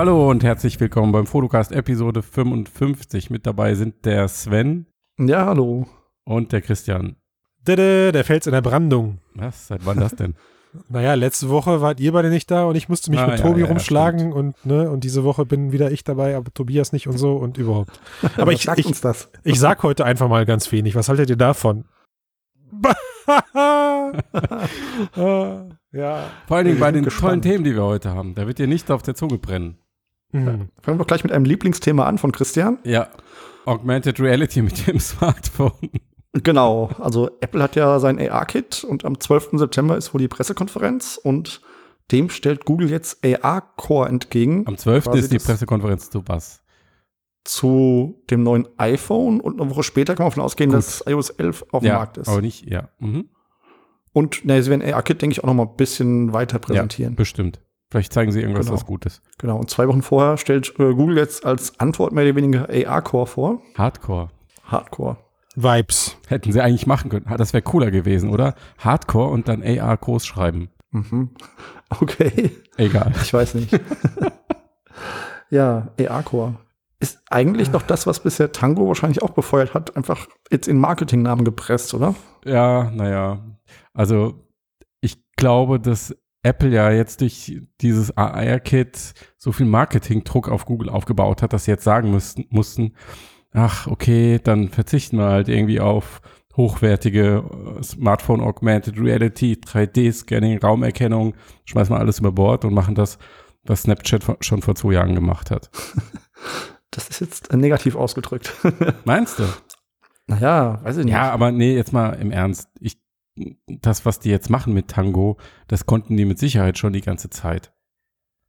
Hallo und herzlich willkommen beim Fotocast Episode 55. Mit dabei sind der Sven. Ja, hallo. Und der Christian. Dede, der Fels in der Brandung. Was? Seit wann das denn? Naja, letzte Woche wart ihr beide nicht da und ich musste mich Ah, mit ja, Tobi ja, rumschlagen stimmt. und ne, und diese Woche bin wieder ich dabei, aber Tobias nicht und so und überhaupt. Aber ich, ich, uns das? ich sag heute einfach mal ganz wenig. Was haltet ihr davon? Ah, ja. Vor allen Dingen bei den gespannt. tollen Themen, die wir heute haben. Da wird dir nicht auf der Zunge brennen. Hm. Fangen wir doch gleich mit einem Lieblingsthema an von Christian. Ja. Augmented Reality mit dem Smartphone. Genau, also Apple hat ja sein AR-Kit und am 12. September ist wohl die Pressekonferenz und dem stellt Google jetzt AR-Core entgegen Am 12. Quasi ist die Pressekonferenz zu was? zu dem neuen iPhone und eine Woche später kann man davon ausgehen, Gut. dass iOS 11 auf dem ja, Markt ist. aber nicht, ja. Mhm. Und ne, sie werden AR-Kit, denke ich, auch noch mal ein bisschen weiter präsentieren. Ja, bestimmt. Vielleicht zeigen sie irgendwas, Genau. was Gutes. Genau, und zwei Wochen vorher stellt äh, Google jetzt als Antwort mehr oder weniger AR-Core vor. Hardcore. Hardcore. Vibes. Hätten sie eigentlich machen können. Das wäre cooler gewesen, oder? Hardcore und dann AR groß schreiben. Mhm. Okay. Egal. Ich weiß nicht. ja, AR-Core. Ist eigentlich doch das, was bisher Tango wahrscheinlich auch befeuert hat, einfach jetzt in Marketingnamen gepresst, oder? Ja, naja. Also ich glaube, dass Apple ja jetzt durch dieses AR-Kit so viel Marketingdruck auf Google aufgebaut hat, dass sie jetzt sagen müssten, mussten, ach, okay, dann verzichten wir halt irgendwie auf hochwertige äh, Smartphone Augmented Reality, 3D-Scanning, Raumerkennung, schmeißen wir alles über Bord und machen das, was Snapchat schon vor zwei Jahren gemacht hat. Das ist jetzt äh, negativ ausgedrückt. Meinst du? naja, weiß ich nicht. Ja, aber nee, jetzt mal im Ernst. Ich, das, was die jetzt machen mit Tango, das konnten die mit Sicherheit schon die ganze Zeit.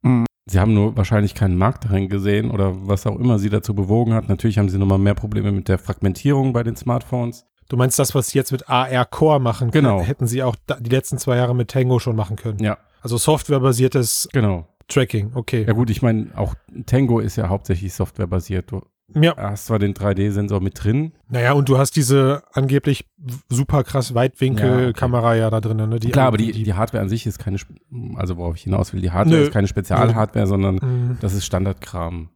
Mhm. Sie haben nur wahrscheinlich keinen Markt darin gesehen oder was auch immer sie dazu bewogen hat. Natürlich haben sie nochmal mehr Probleme mit der Fragmentierung bei den Smartphones. Du meinst das, was sie jetzt mit AR Core machen, Genau. hätten sie auch die letzten zwei Jahre mit Tango schon machen können. Ja, Also softwarebasiertes genau. Tracking, okay. Ja gut, ich meine, auch Tango ist ja hauptsächlich softwarebasiert. Du Ja. hast zwar den 3D-Sensor mit drin. Naja, und du hast diese angeblich super krass Weitwinkelkamera ja, da drin. Ne? Die, Klar, aber die, die Hardware an sich ist keine, also worauf ich hinaus will, die Hardware Nö. ist keine Spezialhardware, sondern Mhm. das ist Standardkram.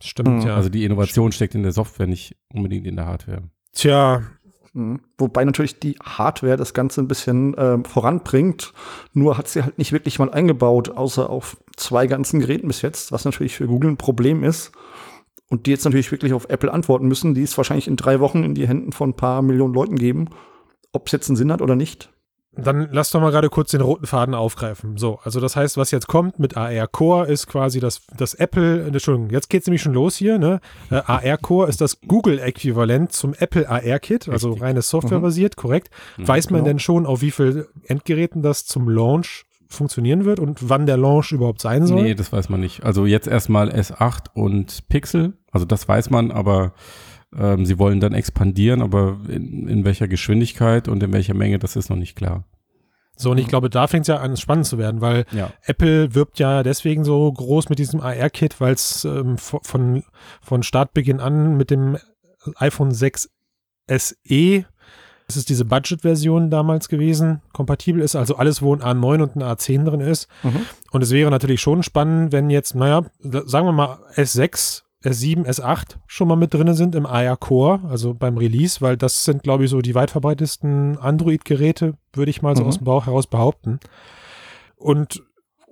Stimmt, Mhm. ja. Also die Innovation steckt in der Software, nicht unbedingt in der Hardware. Tja, Mhm. Wobei natürlich die Hardware das Ganze ein bisschen ähm, voranbringt. Nur hat sie halt nicht wirklich mal eingebaut, außer auf zwei ganzen Geräten bis jetzt, was natürlich für Google ein Problem ist. Und die jetzt natürlich wirklich auf Apple antworten müssen, die es wahrscheinlich in drei Wochen in die Händen von ein paar Millionen Leuten geben. Ob es jetzt einen Sinn hat oder nicht. Dann lass doch mal gerade kurz den roten Faden aufgreifen. So, also das heißt, was jetzt kommt mit AR Core ist quasi das, das Apple, äh, Entschuldigung, jetzt geht's nämlich schon los hier, ne? Äh, AR Core ist das Google-Äquivalent zum Apple AR Kit, also Richtig. reines Softwarebasiert, korrekt. Mhm, Weiß man genau. denn schon, auf wie viel Endgeräten das zum Launch funktionieren wird und wann der Launch überhaupt sein soll? Nee, das weiß man nicht. Also jetzt erstmal S8 und Pixel, also das weiß man, aber ähm, sie wollen dann expandieren, aber in, in welcher Geschwindigkeit und in welcher Menge, das ist noch nicht klar. So, und ich glaube, da fängt es ja an, spannend zu werden, weil Ja. Apple wirbt ja deswegen so groß mit diesem AR-Kit, weil es ähm, vo- von, von Startbeginn an mit dem iPhone 6 SE, das ist diese Budget-Version damals gewesen, kompatibel ist, also alles, wo ein A9 und ein A10 drin ist. Mhm. Und es wäre natürlich schon spannend, wenn jetzt, naja, sagen wir mal S6, S7, S8 schon mal mit drin sind im AR Core, also beim Release, weil das sind, glaube ich, so die weit verbreitetsten Android-Geräte, würde ich mal so Mhm. aus dem Bauch heraus behaupten. Und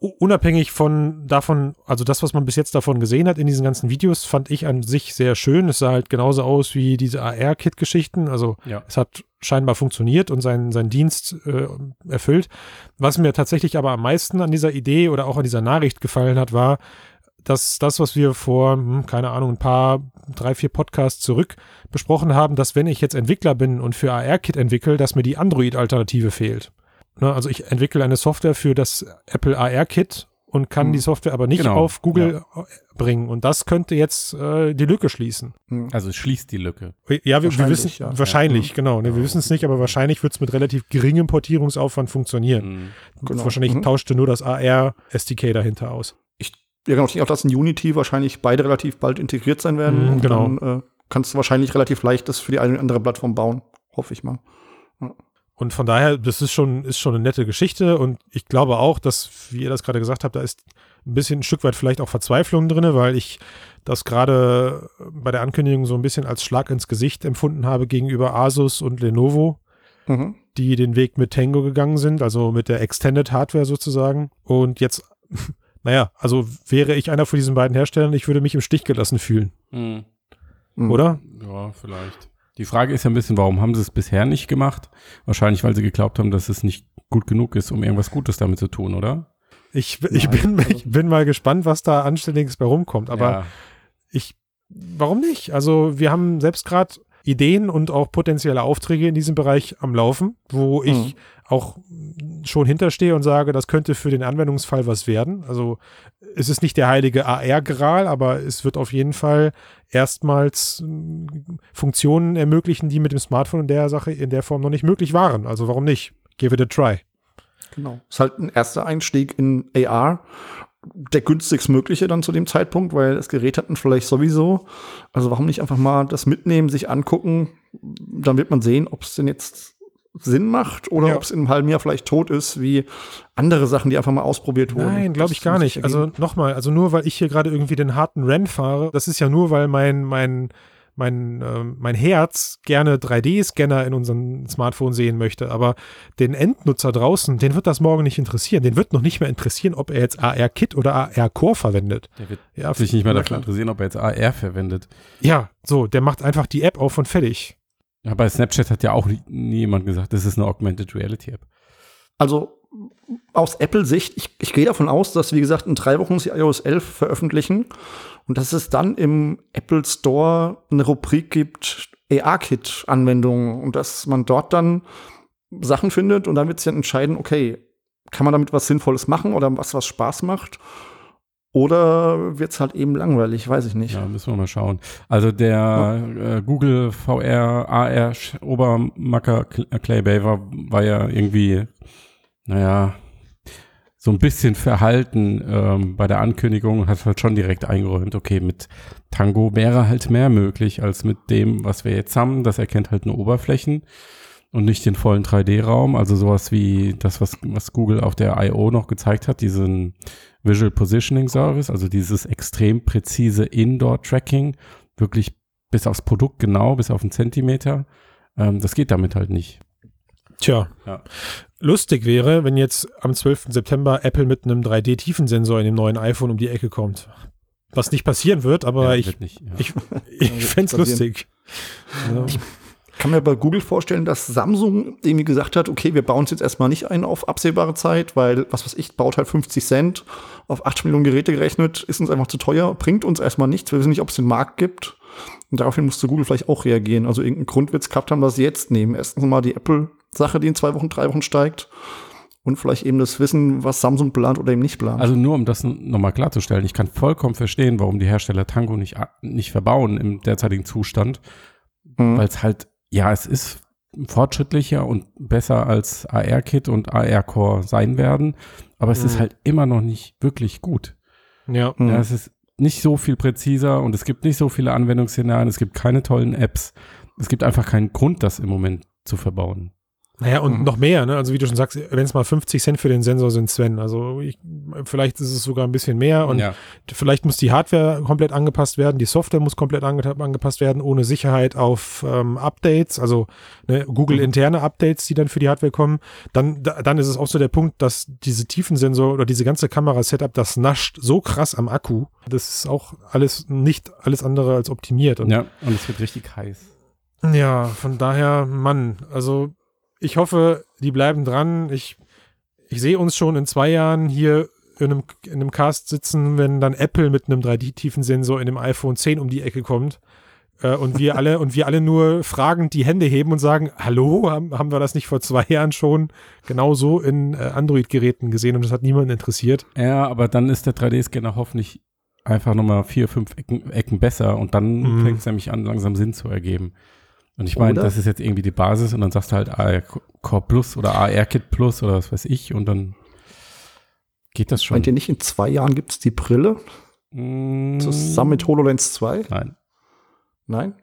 unabhängig von davon, also das, was man bis jetzt davon gesehen hat in diesen ganzen Videos, fand ich an sich sehr schön. Es sah halt genauso aus wie diese AR-Kit-Geschichten. Also Ja. es hat scheinbar funktioniert und seinen, seinen Dienst äh, erfüllt. Was mir tatsächlich aber am meisten an dieser Idee oder auch an dieser Nachricht gefallen hat, war, dass das, was wir vor, hm, keine Ahnung, ein paar, drei, vier Podcasts zurück besprochen haben, dass wenn ich jetzt Entwickler bin und für AR-Kit entwickle, dass mir die Android-Alternative fehlt. Ne, also ich entwickle eine Software für das Apple AR-Kit und kann Hm. die Software aber nicht Genau, auf Google bringen. Und das könnte jetzt äh, die Lücke schließen. Mhm. Also es schließt die Lücke. Ja, wir, wir wissen, ja. wahrscheinlich, Ja. genau. Ne, wir wissen es nicht, aber wahrscheinlich wird es mit relativ geringem Portierungsaufwand funktionieren. Mhm. Genau. Wahrscheinlich Mhm. tauschte nur das AR-SDK dahinter aus. Ja, genau. Ich denke auch, dass in Unity wahrscheinlich beide relativ bald integriert sein werden. Mhm, und genau. Dann äh, kannst du wahrscheinlich relativ leicht das für die eine oder andere Plattform bauen. Hoffe ich mal. Und von daher, das ist schon, ist schon eine nette Geschichte. Und ich glaube auch, dass, wie ihr das gerade gesagt habt, da ist ein bisschen ein Stück weit vielleicht auch Verzweiflung drin, weil ich das gerade bei der Ankündigung so ein bisschen als Schlag ins Gesicht empfunden habe gegenüber Asus und Lenovo, mhm. die den Weg mit Tango gegangen sind, also mit der Extended Hardware sozusagen. Und jetzt, naja, also wäre ich einer von diesen beiden Herstellern, ich würde mich im Stich gelassen fühlen. Mhm. Oder? Ja, vielleicht. Die Frage ist ja ein bisschen, warum haben sie es bisher nicht gemacht? Wahrscheinlich, weil sie geglaubt haben, dass es nicht gut genug ist, um irgendwas Gutes damit zu tun, oder? Ich, ich, bin, ich bin mal gespannt, was da Anständiges bei rumkommt. Aber ja. ich, warum nicht? Also wir haben selbst gerade Ideen und auch potenzielle Aufträge in diesem Bereich am Laufen, wo ich mhm. auch schon hinterstehe und sage, das könnte für den Anwendungsfall was werden. Also es ist nicht der heilige AR-Gral, aber es wird auf jeden Fall erstmals hm, Funktionen ermöglichen, die mit dem Smartphone in der Sache in der Form noch nicht möglich waren. Also warum nicht? Give it a try. Genau. Ist halt ein erster Einstieg in AR. Der günstigst mögliche dann zu dem Zeitpunkt, weil das Gerät hat man vielleicht sowieso. Also warum nicht einfach mal das mitnehmen, sich angucken? Dann wird man sehen, ob es denn jetzt Sinn macht oder ja. ob es in einem halben Jahr vielleicht tot ist, wie andere Sachen, die einfach mal ausprobiert wurden. Nein, glaube ich gar nicht. Also nochmal, also nur weil ich hier gerade irgendwie den harten Rennen fahre, das ist ja nur, weil mein, mein, mein, äh, mein Herz gerne 3D-Scanner in unserem Smartphone sehen möchte. Aber den Endnutzer draußen, den wird das morgen nicht interessieren. Den wird noch nicht mehr interessieren, ob er jetzt AR-Kit oder AR-Core verwendet. Der wird ja, sich nicht mehr dafür interessieren, ob er jetzt AR verwendet. Ja, so, der macht einfach die App auf und fertig. Ja, bei Snapchat hat ja auch nie jemand gesagt, das ist eine Augmented Reality App. Also aus Apple-Sicht, ich, ich gehe davon aus, dass, wie gesagt, in drei Wochen sie iOS 11 veröffentlichen und dass es dann im Apple Store eine Rubrik gibt, AR-Kit-Anwendungen und dass man dort dann Sachen findet und dann wird sich dann entscheiden, okay, kann man damit was Sinnvolles machen oder was, was Spaß macht? Oder wird es halt eben langweilig, weiß ich nicht. Ja, müssen wir mal schauen. Also der ja. äh, Google VR AR Obermacker äh, Clay Baver war ja irgendwie, naja, so ein bisschen verhalten ähm, bei der Ankündigung hat halt schon direkt eingeräumt, okay, mit Tango wäre halt mehr möglich als mit dem, was wir jetzt haben. Das erkennt halt nur Oberflächen und nicht den vollen 3D-Raum. Also sowas wie das, was, was Google auf der I.O. noch gezeigt hat, diesen Visual Positioning Service, also dieses extrem präzise Indoor-Tracking, wirklich bis aufs Produkt genau, bis auf einen Zentimeter. Ähm, das geht damit halt nicht. Tja. Ja. Lustig wäre, wenn jetzt am 12. September Apple mit einem 3D-Tiefensensor in dem neuen iPhone um die Ecke kommt. Was nicht passieren wird, aber ja, ich, nicht, ja. ich, ich, ich fände es lustig. Ich kann mir bei Google vorstellen, dass Samsung irgendwie gesagt hat, okay, wir bauen es jetzt erstmal nicht ein auf absehbare Zeit, weil, was weiß ich, baut halt 50 Cent auf 8 Millionen Geräte gerechnet, ist uns einfach zu teuer, bringt uns erstmal nichts, wir wissen nicht, ob es den Markt gibt. Und daraufhin musste Google vielleicht auch reagieren. Also irgendeinen Grund wird es gehabt haben, dass sie jetzt nehmen. Erstens mal die Apple-Sache, die in zwei Wochen, drei Wochen steigt. Und vielleicht eben das Wissen, was Samsung plant oder eben nicht plant. Also nur um das nochmal klarzustellen, ich kann vollkommen verstehen, warum die Hersteller Tango nicht, nicht verbauen im derzeitigen Zustand, mhm. weil es halt ja, es ist fortschrittlicher und besser als AR-Kit und AR-Core sein werden, aber es mhm. ist halt immer noch nicht wirklich gut. Ja. ja. Es ist nicht so viel präziser und es gibt nicht so viele Anwendungsszenarien, es gibt keine tollen Apps. Es gibt einfach keinen Grund, das im Moment zu verbauen. Naja, und mhm. noch mehr, ne? Also wie du schon sagst, wenn es mal 50 Cent für den Sensor sind, Sven. Also ich, vielleicht ist es sogar ein bisschen mehr und ja. vielleicht muss die Hardware komplett angepasst werden, die Software muss komplett ange angepasst werden, ohne Sicherheit auf ähm, Updates, also ne, Google interne Updates, die dann für die Hardware kommen. Dann, da, dann ist es auch so der Punkt, dass diese Tiefensensor oder diese ganze Kamera-Setup, das nascht so krass am Akku. Das ist auch alles nicht alles andere als optimiert. Und ja, und es wird richtig heiß. Ja, von daher, Mann, also ich hoffe, die bleiben dran. Ich, ich sehe uns schon in zwei Jahren hier in einem, in einem Cast sitzen, wenn dann Apple mit einem 3D-Tiefensensor in dem iPhone 10 um die Ecke kommt. Äh, und wir alle, und wir alle nur fragend die Hände heben und sagen, hallo, haben, haben wir das nicht vor zwei Jahren schon genauso in äh, Android-Geräten gesehen und das hat niemanden interessiert. Ja, aber dann ist der 3D-Scanner hoffentlich einfach nochmal vier, fünf Ecken, Ecken besser und dann mhm. fängt es nämlich an, langsam Sinn zu ergeben. Und ich meine, das ist jetzt irgendwie die Basis und dann sagst du halt AR Core Plus oder AR Kit Plus oder was weiß ich und dann geht das schon. Meint ihr nicht, in zwei Jahren gibt es die Brille? Mm. Zusammen mit HoloLens 2? Nein. Nein?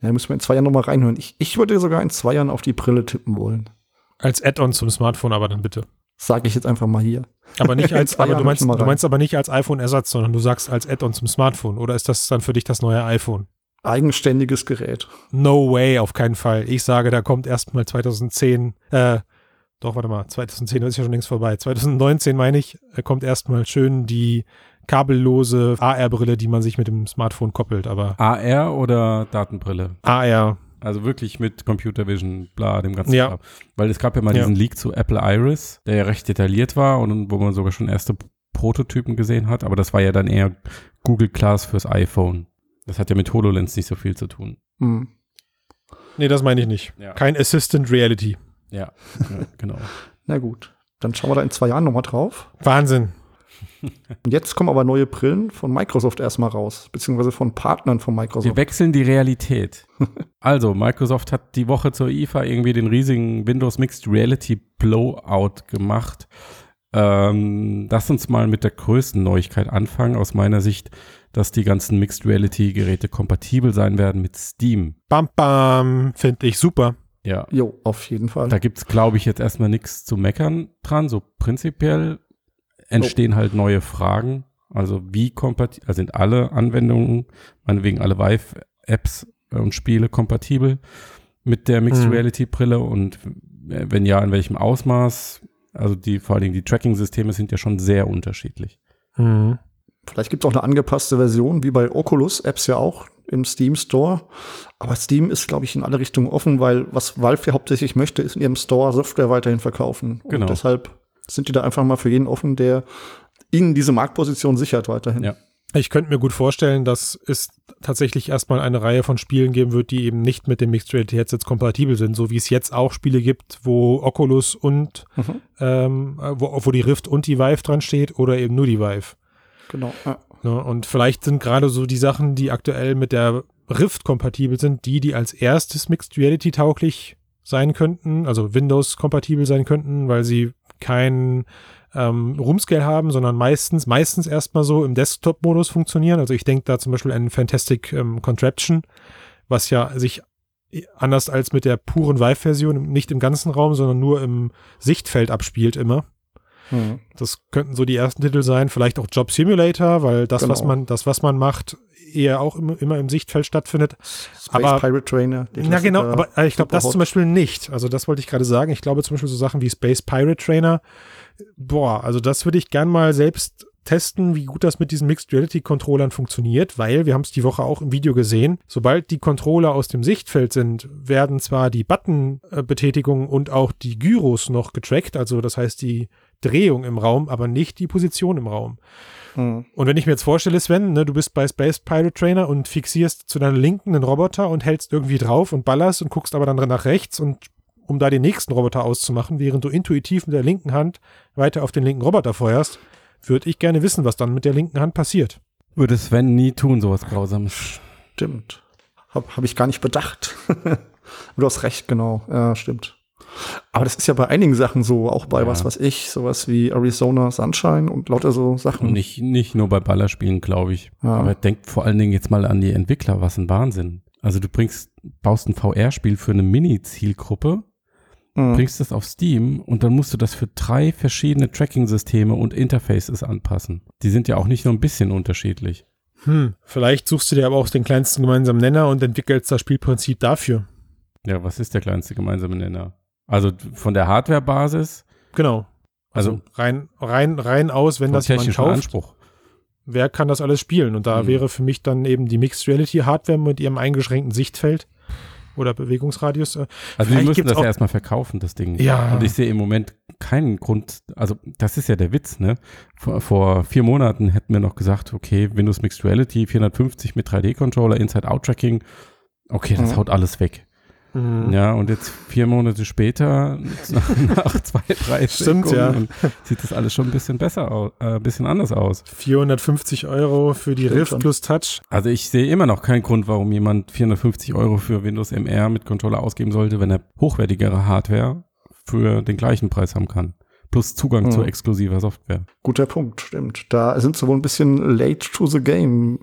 Ja, müssen wir in zwei Jahren nochmal reinhören. Ich, ich würde sogar in zwei Jahren auf die Brille tippen wollen. Als Add-on zum Smartphone, aber dann bitte. Sage ich jetzt einfach mal hier. Aber nicht als, aber du meinst, du meinst aber nicht als iPhone-Ersatz, sondern du sagst als Add-on zum Smartphone. Oder ist das dann für dich das neue iPhone? Eigenständiges Gerät. No way, auf keinen Fall. Ich sage, da kommt erstmal 2010, äh, doch, warte mal, 2010 ist ja schon längst vorbei. 2019 meine ich, äh, kommt erstmal schön die kabellose AR-Brille, die man sich mit dem Smartphone koppelt. Aber AR oder Datenbrille? AR, Also wirklich mit Computer Vision, bla, dem ganzen Ja. Kram. Weil es gab ja mal Ja. diesen Leak zu Apple Iris, der ja recht detailliert war und wo man sogar schon erste Prototypen gesehen hat, aber das war ja dann eher Google Glass fürs iPhone. Das hat ja mit HoloLens nicht so viel zu tun. Hm. nee, das meine ich nicht. Ja. Kein Assistant Reality. Ja, ja genau. Na gut. Dann schauen wir da in zwei Jahren nochmal drauf. Wahnsinn. Und jetzt kommen aber neue Brillen von Microsoft erstmal raus, beziehungsweise von Partnern von Wir Microsoft. wechseln die Realität. Also, Microsoft hat die Woche zur IFA irgendwie den riesigen Windows Mixed Reality Blowout gemacht. Ähm, lass uns mal mit der größten Neuigkeit anfangen, aus meiner Sicht, dass die ganzen Mixed Reality Geräte kompatibel sein werden mit Steam. Bam, bam, finde ich super. Ja, Jo, auf jeden Fall. da gibt's glaube ich, jetzt erstmal nichts zu meckern dran. So prinzipiell entstehen halt neue Fragen. Also wie kompatibel, also sind alle Anwendungen, meinetwegen alle Vive-Apps und Spiele kompatibel mit der Mixed Mhm. Reality Brille und wenn ja, in welchem Ausmaß? Also die, vor allen Dingen die Tracking-Systeme sind ja schon sehr unterschiedlich. Mhm. Vielleicht gibt es auch eine angepasste Version, wie bei Oculus-Apps ja auch im Steam Store. Aber Steam ist, glaube ich, in alle Richtungen offen, weil was Valve ja hauptsächlich möchte, ist in ihrem Store Software weiterhin verkaufen. Genau. Und deshalb sind die da einfach mal für jeden offen, der ihnen diese Marktposition sichert weiterhin. Ja. Ich könnte mir gut vorstellen, dass es tatsächlich erstmal eine Reihe von Spielen geben wird, die eben nicht mit dem Mixed Reality Headsets kompatibel sind, so wie es jetzt auch Spiele gibt, wo Oculus und Mhm. ähm, wo, wo die Rift und die Vive dran steht oder eben nur die Vive. Genau. Ja. Ne? Und vielleicht sind gerade so die Sachen, die aktuell mit der Rift kompatibel sind, die, die als erstes Mixed Reality tauglich sein könnten, also Windows kompatibel sein könnten, weil sie kein ähm, Roomscale haben, sondern meistens, meistens erstmal so im Desktop-Modus funktionieren. Also ich denke da zum Beispiel an Fantastic ähm, Contraption, was ja sich anders als mit der puren Vive-Version nicht im ganzen Raum, sondern nur im Sichtfeld abspielt immer. Mhm. Das könnten so die ersten Titel sein, vielleicht auch Job Simulator, weil das, was Genau. man, das, was man macht, eher auch immer, immer im Sichtfeld stattfindet. Space Aber- Pirate Trainer. Ja, genau, aber äh, ich glaube, das zum Beispiel nicht. Also das wollte ich gerade sagen. Ich glaube zum Beispiel so Sachen wie Space Pirate Trainer, boah, also das würde ich gern mal selbst testen, wie gut das mit diesen Mixed Reality Controllern funktioniert, weil wir haben es die Woche auch im Video gesehen. Sobald die Controller aus dem Sichtfeld sind, werden zwar die Button-Betätigungen und auch die Gyros noch getrackt, also das heißt die Drehung im Raum, aber nicht die Position im Raum. Mhm. Und wenn ich mir jetzt vorstelle, Sven, ne, du bist bei Space Pirate Trainer und fixierst zu deiner Linken einen Roboter und hältst irgendwie drauf und ballerst und guckst aber dann nach rechts und um da den nächsten Roboter auszumachen, während du intuitiv mit der linken Hand weiter auf den linken Roboter feuerst, würde ich gerne wissen, was dann mit der linken Hand passiert. Würde Sven nie tun, sowas Grausames. Stimmt. Hab, hab ich gar nicht bedacht. du hast recht, genau. Ja, stimmt. Aber das ist ja bei einigen Sachen so, auch bei Ja. was weiß ich, sowas wie Arizona Sunshine und lauter so Sachen. Nicht, nicht nur bei Ballerspielen, glaube ich. Ja. Aber denkt vor allen Dingen jetzt mal an die Entwickler, was ein Wahnsinn. Also du bringst, baust ein VR-Spiel für eine Mini-Zielgruppe, Mhm. bringst das auf Steam und dann musst du das für drei verschiedene Tracking-Systeme und Interfaces anpassen. Die sind ja auch nicht nur ein bisschen unterschiedlich. Hm, vielleicht suchst du dir aber auch den kleinsten gemeinsamen Nenner und entwickelst das Spielprinzip dafür. Ja, was ist der kleinste gemeinsame Nenner? Also von der Hardware-Basis, Genau. Also also rein, rein, rein aus, wenn das jemand kauft. Anspruch. wer kann das alles spielen? Und da Mhm. wäre für mich dann eben die Mixed Reality Hardware mit ihrem eingeschränkten Sichtfeld oder Bewegungsradius. äh, Also die Vielleicht müssen das ja erstmal verkaufen, das Ding. Ja. Und ich sehe im Moment keinen Grund, also das ist ja der Witz, ne? Vor, vor vier Monaten hätten wir noch gesagt, okay, Windows Mixed Reality 450 mit 3D-Controller, Inside-Out-Tracking, okay, das Mhm. haut alles weg. Mhm. Ja, und jetzt vier Monate später, nach, nach zwei, drei Stimmt, Sekunden, sieht das alles schon ein bisschen besser aus, äh, ein bisschen anders aus. 450 Euro für die Stimmt Rift schon. plus Touch. Also ich sehe immer noch keinen Grund, warum jemand 450 Euro für Windows MR mit Controller ausgeben sollte, wenn er hochwertigere Hardware für den gleichen Preis haben kann. Plus Zugang Mhm. zu exklusiver Software. Guter Punkt, stimmt. Da sind sie wohl ein bisschen late to the game.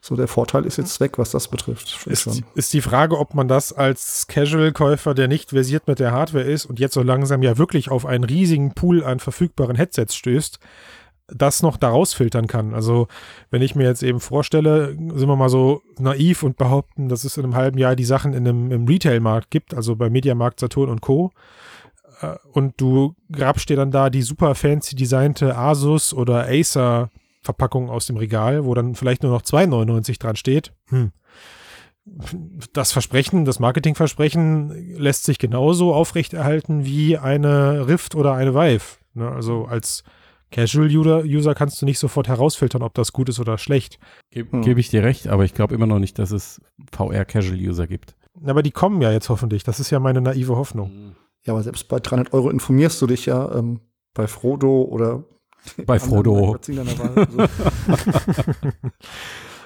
So der Vorteil ist jetzt weg, was das betrifft. Ist, ist die Frage, ob man das als Casual-Käufer, der nicht versiert mit der Hardware ist und jetzt so langsam ja wirklich auf einen riesigen Pool an verfügbaren Headsets stößt, das noch daraus filtern kann. Also wenn ich mir jetzt eben vorstelle, sind wir mal so naiv und behaupten, dass es in einem halben Jahr die Sachen in einem, im Retail-Markt gibt, also bei Mediamarkt, Saturn und Co. Äh, und du grabst dir dann da die super fancy designte Asus oder Acer Verpackung aus dem Regal, wo dann vielleicht nur noch 2,99 dran steht. Hm. Das Versprechen, das Marketingversprechen lässt sich genauso aufrechterhalten wie eine Rift oder eine Vive. Ne? Also als Casual-User kannst du nicht sofort herausfiltern, ob das gut ist oder schlecht. Gebe hm. geb ich dir recht, aber ich glaube immer noch nicht, dass es VR-Casual-User gibt. Aber die kommen ja jetzt hoffentlich. Das ist ja meine naive Hoffnung. Hm. Ja, aber selbst bei 300 Euro informierst du dich ja ähm, bei Frodo oder bei Frodo.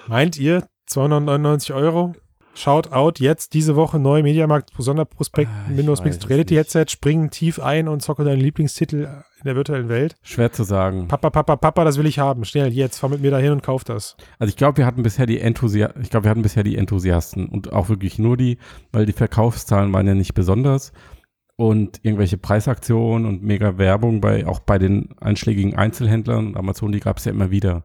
Meint ihr 299 Euro? Shout out jetzt diese Woche neu Mediamarkt Sonderprospekt ah, Windows Mixed Reality Headset, springen tief ein und zocke deinen Lieblingstitel in der virtuellen Welt. Schwer zu sagen. Papa, Papa, Papa, das will ich haben. Schnell, jetzt, fahr mit mir dahin und kauf das. Also ich glaube, wir hatten bisher die Enthusiasten, ich glaube, wir hatten bisher die Enthusiasten und auch wirklich nur die, weil die Verkaufszahlen waren ja nicht besonders und irgendwelche Preisaktionen und mega Werbung bei, auch bei den einschlägigen Einzelhändlern und Amazon, die gab es ja immer wieder.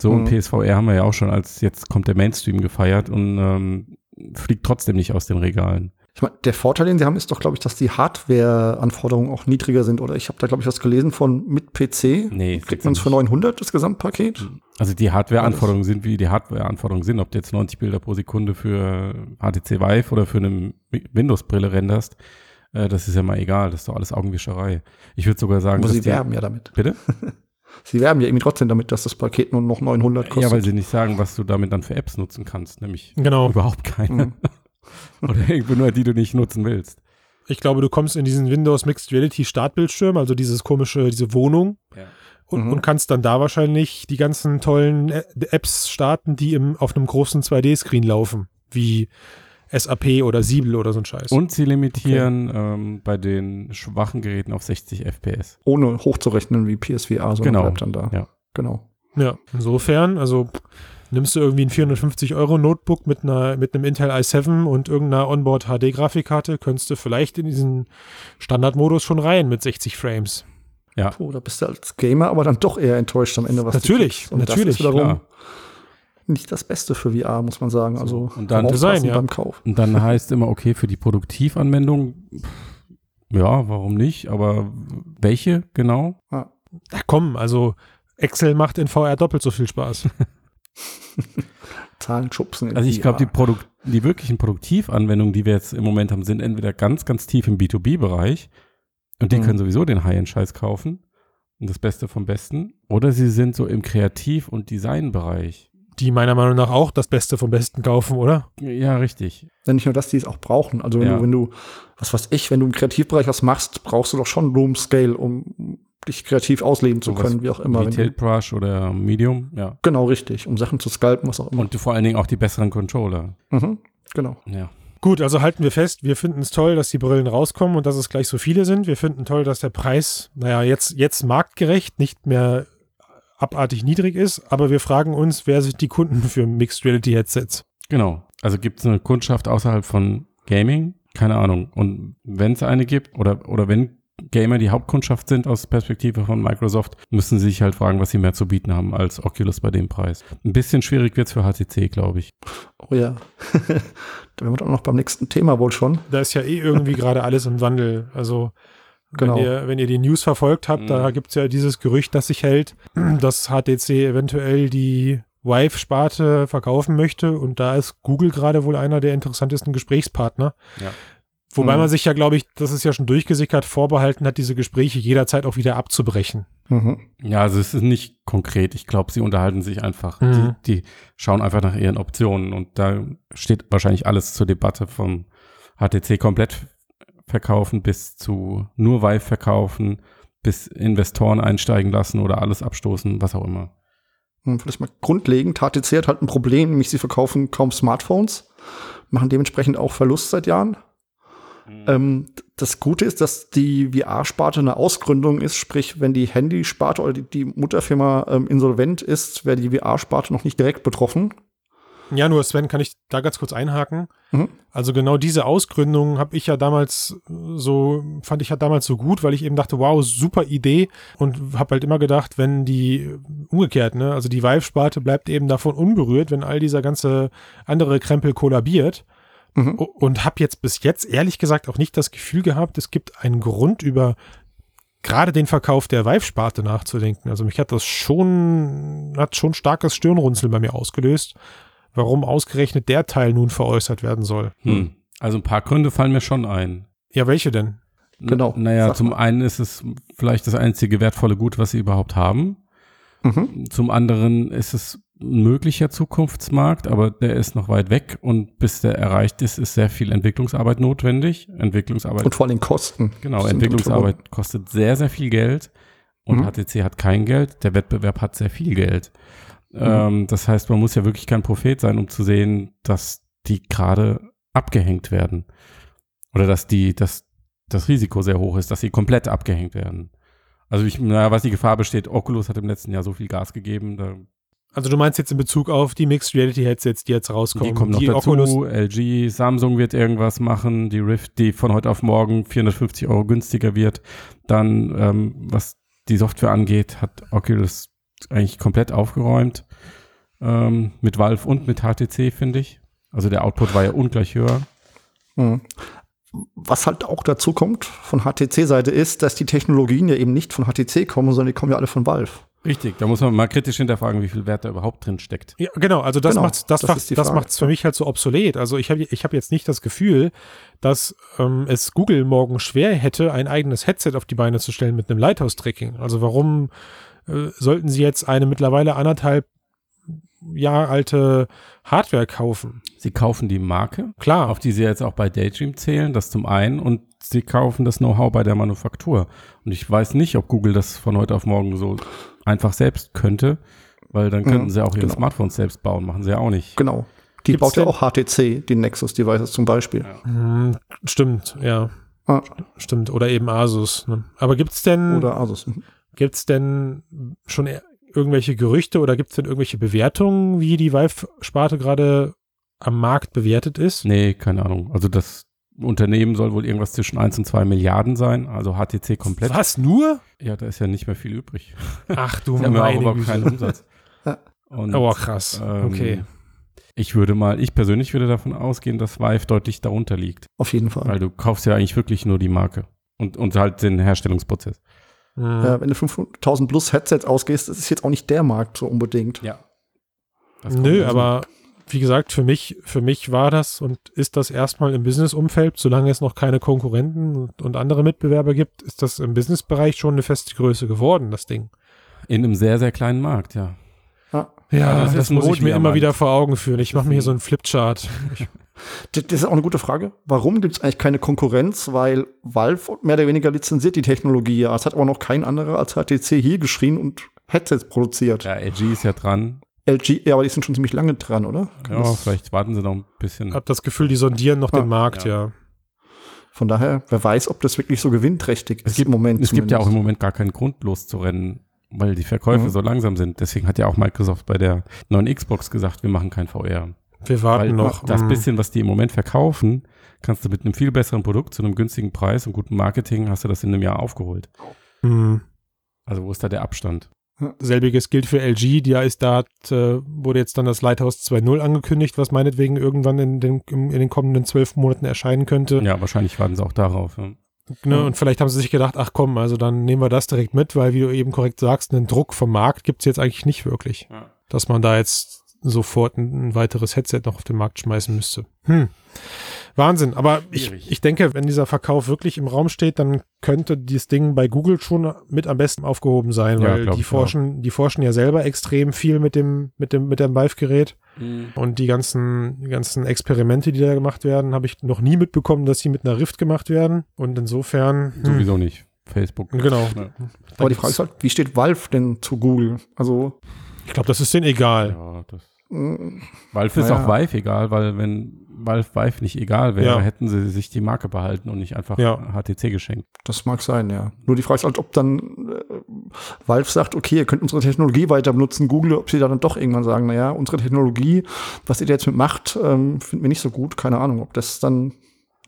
So mhm. und PSVR haben wir ja auch schon als jetzt kommt der Mainstream gefeiert und ähm, fliegt trotzdem nicht aus den Regalen. Ich meine, der Vorteil, den sie haben, ist doch, glaube ich, dass die Hardware-Anforderungen auch niedriger sind. Oder ich habe da, glaube ich, was gelesen von mit PC. Nee. Kriegt man es für 900, das Gesamtpaket? Also die Hardware-Anforderungen sind, wie die Hardware-Anforderungen sind. Ob du jetzt 90 Bilder pro Sekunde für HTC Vive oder für eine Windows-Brille renderst, äh, das ist ja mal egal. Das ist doch alles Augenwischerei. Ich würde sogar sagen, Aber sie werben ja damit. Bitte? Sie werben ja irgendwie trotzdem damit, dass das Paket nur noch 900 kostet. Ja, weil sie nicht sagen, was du damit dann für Apps nutzen kannst, nämlich genau. überhaupt keine. Mhm. Oder irgendwo nur die du nicht nutzen willst. Ich glaube, du kommst in diesen Windows Mixed Reality Startbildschirm, also dieses komische, diese Wohnung. Ja. Und, mhm. und, kannst dann da wahrscheinlich die ganzen tollen Apps starten, die im, auf einem großen 2D-Screen laufen. Wie SAP oder Siebel oder so ein Scheiß. Und sie limitieren okay. ähm, bei den schwachen Geräten auf 60 FPS. Ohne hochzurechnen wie PSVR, sondern genau. bleibt dann da. Ja. Genau. Ja, insofern, also nimmst du irgendwie ein 450 Euro Notebook mit einer mit einem Intel i7 und irgendeiner Onboard HD Grafikkarte, könntest du vielleicht in diesen Standardmodus schon rein mit 60 Frames. Ja. Puh, da bist du als Gamer aber dann doch eher enttäuscht am Ende, was Natürlich, und natürlich. Das ist wiederum nicht das Beste für VR, muss man sagen. Also und dann Design, ja. beim Kauf. Und dann heißt immer, okay, für die Produktivanwendung, ja, warum nicht? Aber welche genau? Ja. Ach komm, also Excel macht in VR doppelt so viel Spaß. Zahlen schubsen. Also ich glaube, die, Produkt, die wirklichen Produktivanwendungen, die wir jetzt im Moment haben, sind entweder ganz, ganz tief im B2B-Bereich und die mhm. können sowieso den High-End-Scheiß kaufen und das Beste vom Besten. Oder sie sind so im Kreativ- und Design-Bereich. Die meiner Meinung nach auch das Beste vom Besten kaufen, oder? Ja, richtig. Ja, nicht nur, dass die es auch brauchen. Also wenn ja. du, wenn du, was weiß ich, wenn du im Kreativbereich was machst, brauchst du doch schon Room Scale, um dich kreativ ausleben zu können, wie auch immer. Wie Tilt Brush oder Medium, ja. Genau, richtig, um Sachen zu scalpen, was auch immer. Und vor allen Dingen auch die besseren Controller. Mhm, genau. Ja. Gut, also halten wir fest, wir finden es toll, dass die Brillen rauskommen und dass es gleich so viele sind. Wir finden toll, dass der Preis, naja, jetzt, jetzt marktgerecht, nicht mehr abartig niedrig ist, aber wir fragen uns, wer sind die Kunden für Mixed Reality Headsets? Genau. Also gibt es eine Kundschaft außerhalb von Gaming? Keine Ahnung. Und wenn es eine gibt oder, oder wenn Gamer die Hauptkundschaft sind aus Perspektive von Microsoft, müssen sie sich halt fragen, was sie mehr zu bieten haben als Oculus bei dem Preis. Ein bisschen schwierig wird es für HTC, glaube ich. Oh ja. da werden wir dann noch beim nächsten Thema wohl schon. Da ist ja eh irgendwie gerade alles im Wandel. Also Genau. Wenn, ihr, wenn ihr die News verfolgt habt, mhm. da gibt es ja dieses Gerücht, das sich hält, dass HTC eventuell die Vive-Sparte verkaufen möchte. Und da ist Google gerade wohl einer der interessantesten Gesprächspartner. Ja. Wobei mhm. man sich ja, glaube ich, das ist ja schon durchgesickert, vorbehalten hat, diese Gespräche jederzeit auch wieder abzubrechen. Mhm. Ja, also es ist nicht konkret. Ich glaube, sie unterhalten sich einfach. Mhm. Die, die, schauen einfach nach ihren Optionen und da steht wahrscheinlich alles zur Debatte vom HTC komplett verkaufen bis zu nur Vive verkaufen, bis Investoren einsteigen lassen oder alles abstoßen, was auch immer. Hm, vielleicht mal grundlegend, HTC hat halt ein Problem, nämlich sie verkaufen kaum Smartphones, machen dementsprechend auch Verlust seit Jahren. Ähm, das Gute ist, dass die VR-Sparte eine Ausgründung ist, sprich, wenn die Handysparte oder die, die Mutterfirma ähm, insolvent ist, wäre die VR-Sparte noch nicht direkt betroffen. Ja, nur Sven, kann ich da ganz kurz einhaken? Mhm. Also genau diese Ausgründung habe ich ja damals so, fand ich ja damals so gut, weil ich eben dachte, wow, super Idee und habe halt immer gedacht, wenn die, umgekehrt, ne, also die Vive-Sparte bleibt eben davon unberührt, wenn all dieser ganze andere Krempel kollabiert. Mhm. Und habe jetzt bis jetzt ehrlich gesagt auch nicht das Gefühl gehabt, es gibt einen Grund über gerade den Verkauf der Vive-Sparte nachzudenken. Also mich hat das schon, hat schon starkes Stirnrunzeln bei mir ausgelöst, warum ausgerechnet der Teil nun veräußert werden soll. Hm. Also ein paar Gründe fallen mir schon ein. Ja, welche denn? Genau. N- Naja, zum einen ist es vielleicht das einzige wertvolle Gut, was sie überhaupt haben. Mhm. Zum anderen ist es ein möglicher Zukunftsmarkt, aber der ist noch weit weg und bis der erreicht ist, ist sehr viel Entwicklungsarbeit notwendig. Entwicklungsarbeit, Und vor allem Kosten. genau, Entwicklungsarbeit kostet sehr, sehr viel Geld und Mhm. HTC hat kein Geld, der Wettbewerb hat sehr viel Geld. Ähm, das heißt, man muss ja wirklich kein Prophet sein, um zu sehen, dass die gerade abgehängt werden. Oder dass die, dass das Risiko sehr hoch ist, dass sie komplett abgehängt werden. Also ich, naja, was die Gefahr besteht, Oculus hat im letzten Jahr so viel Gas gegeben, da Also du meinst jetzt in Bezug auf die Mixed Reality Headsets, die jetzt rauskommen. Die kommen noch dazu. Oculus, LG, Samsung wird irgendwas machen. Die Rift, die von heute auf morgen 450 Euro günstiger wird. Dann, ähm, was die Software angeht, hat Oculus eigentlich komplett aufgeräumt. Ähm, mit Valve und mit HTC, finde ich. Also der Output war ja ungleich höher. Mhm. Was halt auch dazu kommt von HTC-Seite ist, dass die Technologien ja eben nicht von HTC kommen, sondern die kommen ja alle von Valve. Richtig, da muss man mal kritisch hinterfragen, wie viel Wert da überhaupt drin steckt. Ja, genau, also das Genau, macht's, das, das macht, das macht's für mich halt so obsolet. Also ich habe ich hab jetzt nicht das Gefühl, dass ähm, es Google morgen schwer hätte, ein eigenes Headset auf die Beine zu stellen mit einem Lighthouse-Tracking. Also warum äh, sollten sie jetzt eine mittlerweile anderthalb Jahre alte Hardware kaufen? Sie kaufen die Marke, Klar, auf die sie jetzt auch bei Daydream zählen, das zum einen, und sie kaufen das Know-how bei der Manufaktur. Und ich weiß nicht, ob Google das von heute auf morgen so einfach selbst könnte, weil dann könnten Mhm, sie auch ihre genau. Smartphones selbst bauen, machen sie ja auch nicht. Genau. Die Gibt's baut ja denn- auch HTC, die Nexus-Devices zum Beispiel. Hm, stimmt, ja. Ah. Stimmt. Oder eben Asus. Ne? Aber gibt's denn, Oder Asus. Mhm. Gibt's denn schon e- irgendwelche Gerüchte oder gibt's denn irgendwelche Bewertungen, wie die Vive-Sparte gerade am Markt bewertet ist? Nee, keine Ahnung. Also das Unternehmen soll wohl irgendwas zwischen 1 und 2 Milliarden sein, also HTC komplett. Was, nur? Ja, da ist ja nicht mehr viel übrig. Ach du haben ja meine überhaupt keinen. Umsatz. Und, Oh, krass. ähm, Okay. Ich würde mal, ich persönlich würde davon ausgehen, dass Vive deutlich darunter liegt. Auf jeden Fall. Weil du kaufst ja eigentlich wirklich nur die Marke und, und halt den Herstellungsprozess. Ja, wenn du 5000 plus Headsets ausgehst, das ist jetzt auch nicht der Markt so unbedingt. Ja. Nö, aber wie gesagt, für mich, für mich war das und ist das erstmal im Business-Umfeld, solange es noch keine Konkurrenten und, und andere Mitbewerber gibt, ist das im Businessbereich schon eine feste Größe geworden, das Ding. In einem sehr, sehr kleinen Markt, ja. Ja. Ja, das das, muss ich mir immer wieder vor Augen führen. Ich mache mir hier ein- so einen Flipchart. Ich, Das, ist auch eine gute Frage. Warum gibt es eigentlich keine Konkurrenz? Weil Valve mehr oder weniger lizenziert die Technologie. Ja, es hat aber noch kein anderer als HTC hier geschrien und Headsets produziert. Ja, LG ist ja dran. LG, ja, aber die sind schon ziemlich lange dran, oder? Kann Ja, vielleicht warten sie noch ein bisschen. habe das Gefühl, die sondieren noch Ah, den Markt, ja. ja. Von daher, wer weiß, ob das wirklich so gewinnträchtig ist Es gibt, im Moment. es gibt ja auch im zumindest. Moment gar keinen Grund loszurennen, weil die Verkäufe Mhm. so langsam sind. Deswegen hat ja auch Microsoft bei der neuen Xbox gesagt, wir machen kein VR. Wir warten weil noch. das Mm. bisschen, was die im Moment verkaufen, kannst du mit einem viel besseren Produkt zu einem günstigen Preis und gutem Marketing hast du das in einem Jahr aufgeholt. Mm. Also wo ist da der Abstand? Selbiges gilt für LG. Da ist da äh, wurde jetzt dann das Lighthouse 2.0 angekündigt, was meinetwegen irgendwann in den, in den kommenden zwölf Monaten erscheinen könnte. Ja, wahrscheinlich warten sie auch darauf. Ja. Ne? Und vielleicht haben sie sich gedacht, ach komm, also dann nehmen wir das direkt mit, weil wie du eben korrekt sagst, einen Druck vom Markt gibt's jetzt eigentlich nicht wirklich, Ja. dass man da jetzt sofort ein, weiteres Headset noch auf den Markt schmeißen müsste. Hm. Wahnsinn. Aber ich, ich denke, wenn dieser Verkauf wirklich im Raum steht, dann könnte dieses Ding bei Google schon mit am besten aufgehoben sein, Ja, weil glaub die forschen, die forschen ja selber extrem viel mit dem, mit dem, mit dem Vive-Gerät. Und die ganzen, die ganzen Experimente, die da gemacht werden, habe ich noch nie mitbekommen, dass sie mit einer Rift gemacht werden. Und insofern. hm, Sowieso nicht. Facebook. Genau. Ja. Aber die Frage ist halt, wie steht Valve denn zu Google? Also, Ich glaube, das ist denen egal. Ja, das Valve ist Naja. auch Vive egal, weil wenn Valve Vive nicht egal wäre, Ja. hätten sie sich die Marke behalten und nicht einfach Ja. HTC geschenkt. Das mag sein, ja. Nur die Frage ist halt, ob dann äh, Valve sagt, okay, ihr könnt unsere Technologie weiter benutzen, Google, ob sie dann doch irgendwann sagen, naja, unsere Technologie, was ihr da jetzt mit macht, ähm, finden wir nicht so gut. Keine Ahnung, ob das dann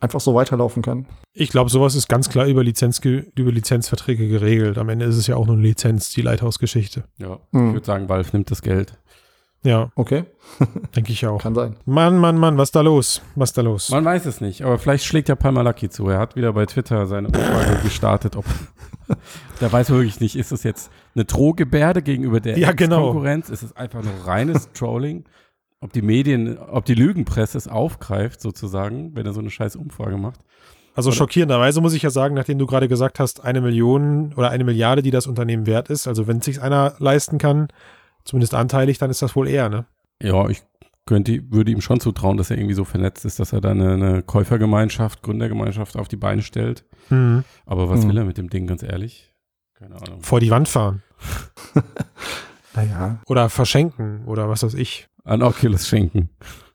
einfach so weiterlaufen kann. Ich glaube, sowas ist ganz klar über, Lizenz, über Lizenzverträge geregelt. Am Ende ist es ja auch nur eine Lizenz, die Lighthouse-Geschichte. Ja. Hm. Ich würde sagen, Valve nimmt das Geld. Ja, Okay, denke ich auch. kann sein. Mann, Mann, Mann, was da los? Was da los? Man weiß es nicht, aber vielleicht schlägt ja Palmer Lucky zu. Er hat wieder bei Twitter seine Umfrage gestartet, ob der weiß wirklich nicht, ist es jetzt eine Drohgebärde gegenüber der Ja, genau. Konkurrenz? Ist es einfach nur reines Trolling? Ob die Medien, ob die Lügenpresse es aufgreift, sozusagen, wenn er so eine scheiß Umfrage macht. Also schockierenderweise muss ich ja sagen, nachdem du gerade gesagt hast, eine Million oder eine Milliarde, die das Unternehmen wert ist, also wenn es sich einer leisten kann, zumindest anteilig, dann ist das wohl eher, ne? Ja, ich könnte, würde ihm schon zutrauen, dass er irgendwie so vernetzt ist, dass er da eine, eine Käufergemeinschaft, Gründergemeinschaft auf die Beine stellt. Aber was Hm. will er mit dem Ding, ganz ehrlich? Keine Ahnung. Vor die Wand fahren. Naja, Oder verschenken oder was weiß ich. An Oculus schenken.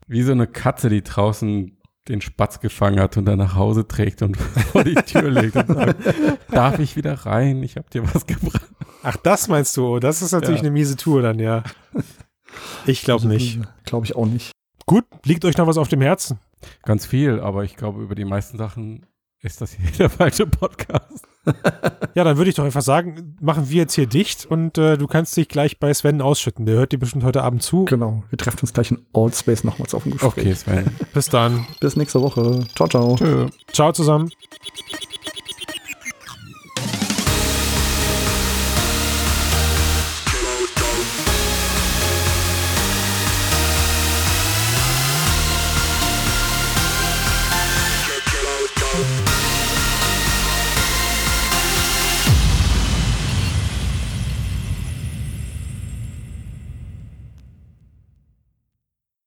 Wie so eine Katze, die draußen den Spatz gefangen hat und dann nach Hause trägt und vor die Tür legt und sagt, darf ich wieder rein? Ich habe dir was gebracht. Ach, das meinst du? Das ist natürlich Ja. eine miese Tour dann, ja. Ich glaube nicht. Glaube ich auch nicht. Gut, liegt euch noch was auf dem Herzen? Ganz viel, aber ich glaube, über die meisten Sachen ist das hier der falsche Podcast. Ja, dann würde ich doch einfach sagen, machen wir jetzt hier dicht und äh, du kannst dich gleich bei Sven ausschütten. Der hört dir bestimmt heute Abend zu. Genau. Wir treffen uns gleich in Allspace nochmals auf dem Gespräch. Okay, Sven. Bis dann. Bis nächste Woche. Ciao, ciao. Tschö. Ciao zusammen.